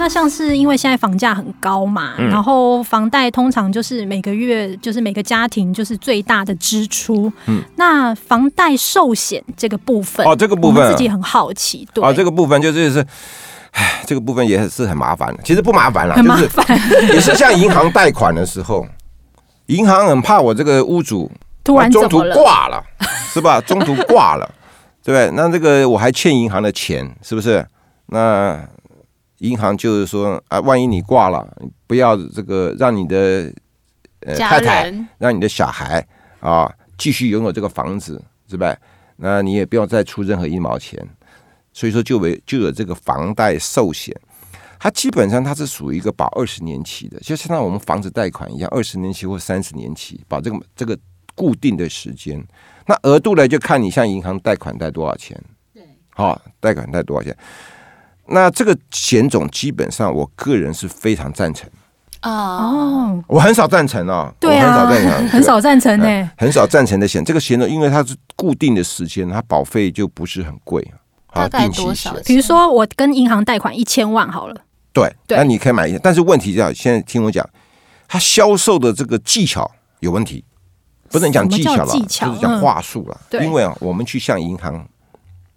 那像是因为现在房价很高嘛，嗯、然后房贷通常就是每个月就是每个家庭就是最大的支出。嗯，那房贷寿险这个部分哦，这个部分我自己很好奇。对，哦，这个部分就是是，唉，这个部分也是很麻烦的。其实不麻烦了，很麻烦，就 是也是像银行贷款的时候，银行很怕我这个屋主突然中途挂了，是吧？中途挂了，对不对？那这个我还欠银行的钱，是不是？那银行就是说啊，万一你挂了，不要这个让你的呃太太，让你的小孩啊继续拥有这个房子，是吧？那你也不要再出任何一毛钱。所以说就为就有这个房贷寿险，它基本上它是属于一个保二十年期的，就像我们房子贷款一样，二十年期或三十年期，保这个这个固定的时间。那额度呢，就看你向银行贷款贷多少钱。对，好，贷款贷多少钱。那这个险种基本上，我个人是非常赞成哦。我很少赞成哦，对啊，很少赞成，很少赞成呢，很少赞成的险。这个险种因为它是固定的时间，它保费就不是很贵。大概多少？比如说我跟银行贷款一千万好了，对，那你可以买一，但是问题是，现在听我讲，它销售的这个技巧有问题，不能讲技巧了，就是讲话术了。因为啊，我们去向银行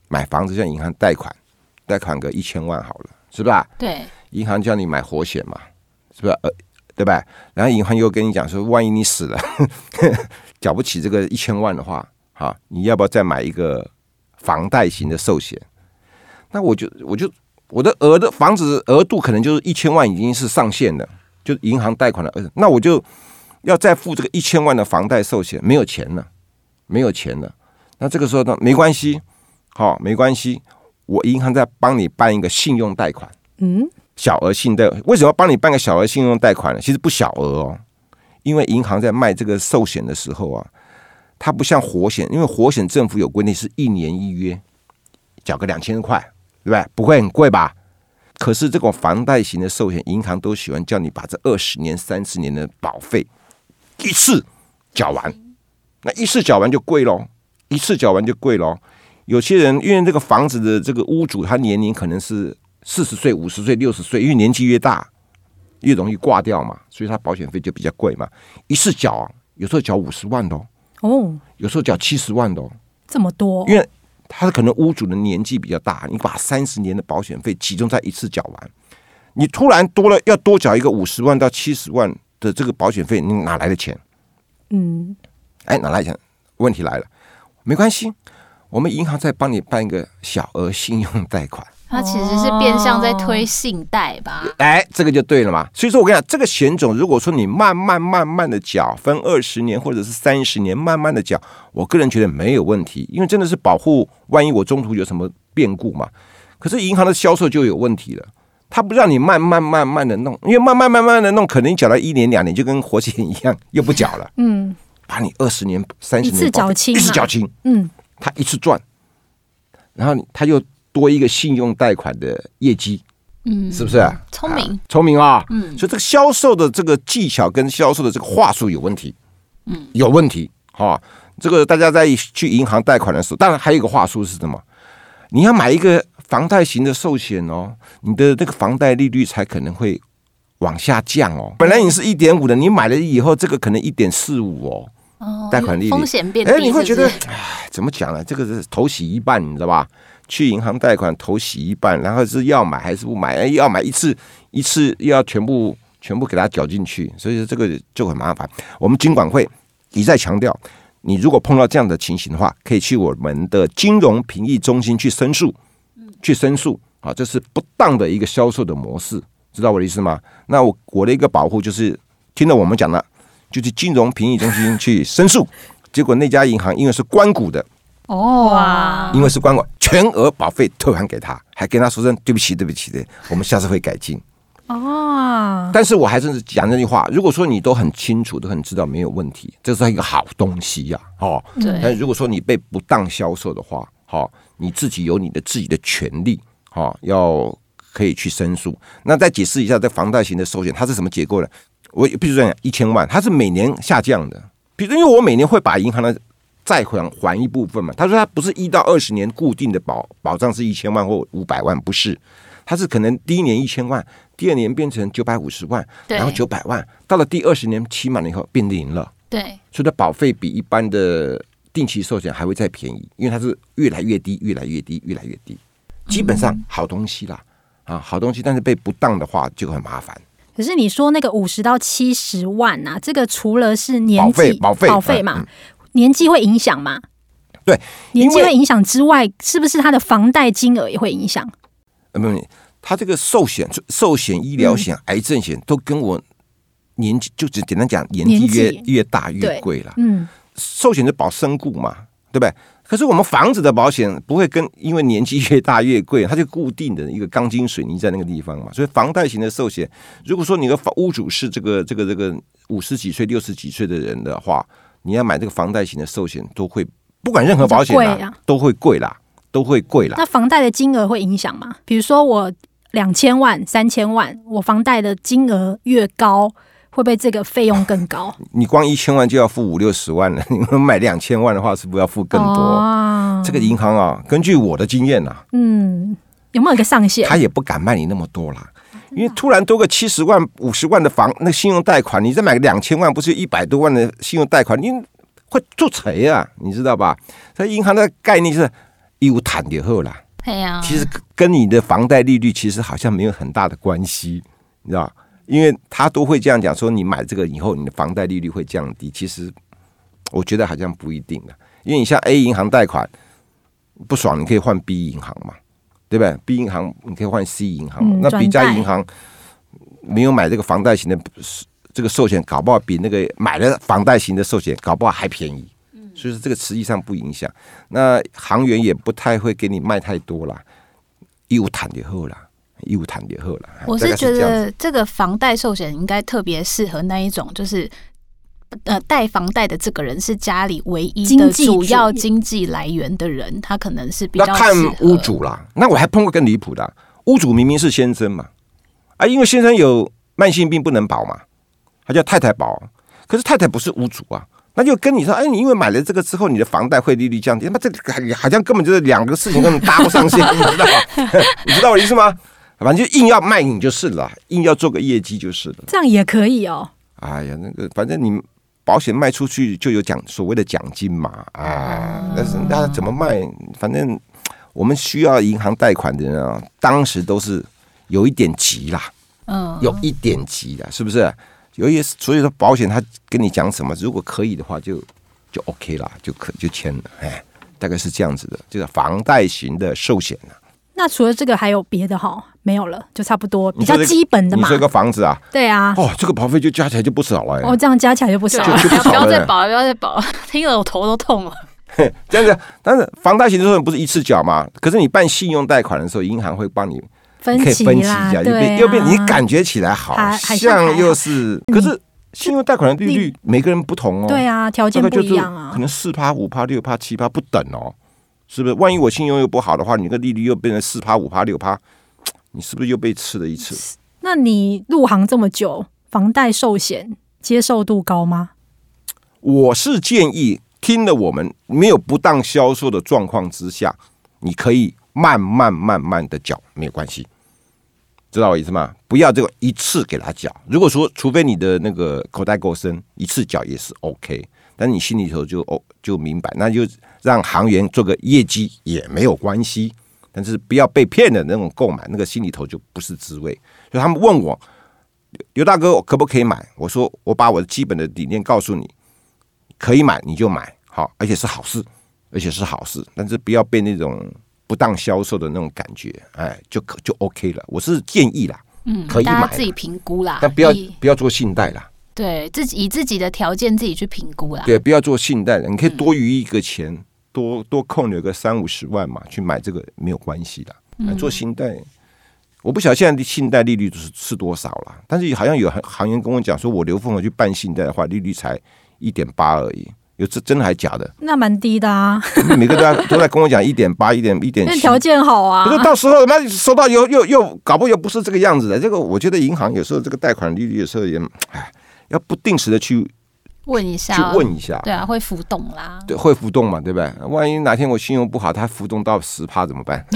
买房子，向银行贷款。贷款个一千万好了，是吧？对，银行叫你买活险嘛，是不是？呃，对吧？然后银行又跟你讲说，万一你死了，缴不起这个一千万的话，哈，你要不要再买一个房贷型的寿险？那我就我就我的额的房子额度可能就是一千万已经是上限了，就银行贷款的额，那我就要再付这个一千万的房贷寿险，没有钱了，没有钱了。那这个时候呢，没关系，好，没关系。我银行在帮你办一个信用贷款，嗯，小额信贷，为什么要帮你办个小额信用贷款呢？其实不小额哦，因为银行在卖这个寿险的时候啊，它不像活险，因为活险政府有规定是一年一约，缴个两千块，对不对？不会很贵吧？可是这种房贷型的寿险，银行都喜欢叫你把这二十年、三十年的保费一次缴完，那一次缴完就贵喽，一次缴完就贵喽。有些人因为这个房子的这个屋主，他年龄可能是四十岁、五十岁、六十岁，因为年纪越大越容易挂掉嘛，所以他保险费就比较贵嘛。一次缴啊，有时候缴五十万的哦，有时候缴七十万的哦，这么多。因为他可能屋主的年纪比较大，你把三十年的保险费集中在一次缴完，你突然多了要多缴一个五十万到七十万的这个保险费，你哪来的钱？嗯，哎，哪来的钱？问题来了，没关系。我们银行在帮你办一个小额信用贷款，它其实是变相在推信贷吧？哎，这个就对了嘛。所以说我跟你讲，这个险种，如果说你慢慢慢慢的缴，分二十年或者是三十年，慢慢的缴，我个人觉得没有问题，因为真的是保护，万一我中途有什么变故嘛。可是银行的销售就有问题了，他不让你慢慢慢慢的弄，因为慢慢慢慢的弄，可能你缴到一年两年就跟活险一样，又不缴了。嗯，把你二十年、三十年一次缴清，一次缴清。嗯。他一次赚，然后他又多一个信用贷款的业绩，嗯，是不是？聪明，聪明啊！嗯，所以这个销售的这个技巧跟销售的这个话术有问题，嗯，有问题。哈，这个大家在去银行贷款的时候，当然还有一个话术是什么？你要买一个房贷型的寿险哦，你的那个房贷利率才可能会往下降哦。本来你是一点五的，你买了以后，这个可能一点四五哦。贷款利率风险变低，哎，你会觉得，哎，怎么讲呢？这个是头洗一半，你知道吧？去银行贷款头洗一半，然后是要买还是不买？哎，要买一次一次又要全部全部给他缴进去，所以说这个就很麻烦。我们金管会一再强调，你如果碰到这样的情形的话，可以去我们的金融评议中心去申诉，去申诉啊，这是不当的一个销售的模式，知道我的意思吗？那我我的一个保护就是听了我们讲的。就去金融评议中心去申诉，结果那家银行因为是关谷的哦，因为是关谷，全额保费退还给他，还跟他说声对不起，对不起的，我们下次会改进哦。但是我还是讲这句话，如果说你都很清楚，都很知道没有问题，这是一个好东西呀，哦，对。但如果说你被不当销售的话，好，你自己有你的自己的权利，好，要可以去申诉。那再解释一下，这房贷型的寿险它是什么结构呢？我比如说讲一千万，它是每年下降的。比如因为我每年会把银行的债款还一部分嘛。他说他不是一到二十年固定的保保障是一千万或五百万，不是，他是可能第一年一千万，第二年变成九百五十万，然后九百万，到了第二十年期满了以后变零了。对，所以它保费比一般的定期寿险还会再便宜，因为它是越来越低，越来越低，越来越低。基本上好东西啦，啊，好东西，但是被不当的话就很麻烦。可是你说那个五十到七十万啊，这个除了是年纪保费保费保费嘛，嗯年纪会影响吗？对，年纪会影响之外，是不是他的房贷金额也会影响？呃，不，他这个寿险、寿险、医疗险、癌症险都跟我年纪，就只简单讲，年纪越年越大越贵了。嗯，寿险是保身故嘛，对不对？可是我们房子的保险不会跟，因为年纪越大越贵，它就固定的一个钢筋水泥在那个地方嘛。所以房贷型的寿险，如果说你的屋主是这个这个这个五十几岁、六十几岁的人的话，你要买这个房贷型的寿险，都会不管任何保险啊都会贵啦，都会贵啦。那房贷的金额会影响吗？比如说我两千万、三千万，我房贷的金额越高，会不会这个费用更高？你光一千万就要付五六十万了，你们买两千万的话，是不是要付更多？哦、这个银行啊，根据我的经验啊，嗯，有没有一个上限？他也不敢卖你那么多啦，因为突然多个七十万、五十万的房，那信用贷款，你再买个两千万，不是一百多万的信用贷款，你会做贼啊，你知道吧？所以银行的概念是有谈以后啦，对呀，其实跟你的房贷利率其实好像没有很大的关系，你知道。因为他都会这样讲，说你买这个以后，你的房贷利率会降低。其实我觉得好像不一定的，因为你像 A 银行贷款不爽，你可以换 B 银行嘛，对不对？B 银行你可以换 C 银行，嗯、那 B 家银行没有买这个房贷型的这个寿险，搞不好比那个买了房贷型的寿险搞不好还便宜。所以说这个实际上不影响。那行员也不太会给你卖太多啦，义务谈就后啦。义务谈以后了，我是觉得这个房贷寿险应该特别适合那一种，就是呃贷房贷的这个人是家里唯一的主要经济来源的人，他可能是比较看屋主啦。那我还碰过更离谱的，屋主明明是先生嘛，啊，因为先生有慢性病不能保嘛，他叫太太保，可是太太不是屋主啊，那就跟你说，哎，你因为买了这个之后，你的房贷会利率降低，那这个好像根本就是两个事情根本搭不上线，你知道吗？你知道我意思吗？反正就硬要卖你就是了，硬要做个业绩就是了。这样也可以哦。哎呀，那个反正你保险卖出去就有奖，所谓的奖金嘛。啊，但是那怎么卖？反正我们需要银行贷款的人啊，当时都是有一点急啦，嗯，有一点急啦，是不是？有一所以说保险他跟你讲什么，如果可以的话就，就就 OK 啦，就可就签了。哎，大概是这样子的，这个房贷型的寿险啊。那除了这个还有别的哈？没有了，就差不多比较基本的嘛。你说个房子啊？对啊。哦，这个保费就加起来就不少了。哦，这样加起来就不少了。就不要再保了，不要再保了，听了我头都痛了。这样子，但是房贷型的时候不是一次缴吗？可是你办信用贷款的时候，银行会帮你分期分期一下，又变又变，你感觉起来好像又是，可是信用贷款的利率每个人不同哦。对啊，条件不一样啊，可能四趴、五趴、六趴、七趴不等哦。是不是？万一我信用又不好的话，你个利率又变成四趴、五趴、六趴，你是不是又被吃了一次？那你入行这么久，房贷寿险接受度高吗？我是建议，听了我们没有不当销售的状况之下，你可以慢慢慢慢的缴，没有关系，知道我意思吗？不要这个一次给他缴。如果说，除非你的那个口袋够深，一次缴也是 OK。但你心里头就哦就明白，那就让行员做个业绩也没有关系，但是不要被骗的那种购买，那个心里头就不是滋味。所以他们问我刘大哥我可不可以买？我说我把我的基本的理念告诉你，可以买你就买，好，而且是好事，而且是好事，但是不要被那种不当销售的那种感觉，哎，就可就 OK 了。我是建议啦，嗯，可以买，自己评估啦，但不要不要做信贷啦。对自己以自己的条件自己去评估啦。对，不要做信贷的，你可以多余一个钱，嗯、多多扣留个三五十万嘛，去买这个没有关系的。嗯、做信贷，我不晓得现在的信贷利率是是多少了，但是好像有行行员跟我讲说，我刘凤和去办信贷的话，利率才一点八而已。有这真的还假的？那蛮低的啊！每个都在都在跟我讲一点八、一点一点那，条件好啊。不是到时候那收到又又又搞不又不是这个样子的。这个我觉得银行有时候这个贷款利率有时候也哎。要不定时的去问一下，去问一下，对啊，会浮动啦，对，会浮动嘛，对不对？万一哪天我信用不好，它浮动到十趴怎么办？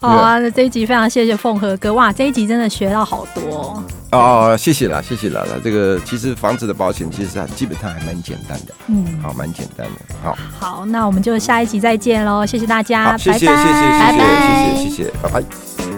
好啊，那这一集非常谢谢凤和哥，哇，这一集真的学到好多。哦，谢谢啦，谢谢了，这个其实房子的保险其实基本上还蛮简单的，嗯，好，蛮简单的，好，好，那我们就下一集再见喽，谢谢大家，谢谢，谢谢，谢谢，谢谢，谢谢，拜拜。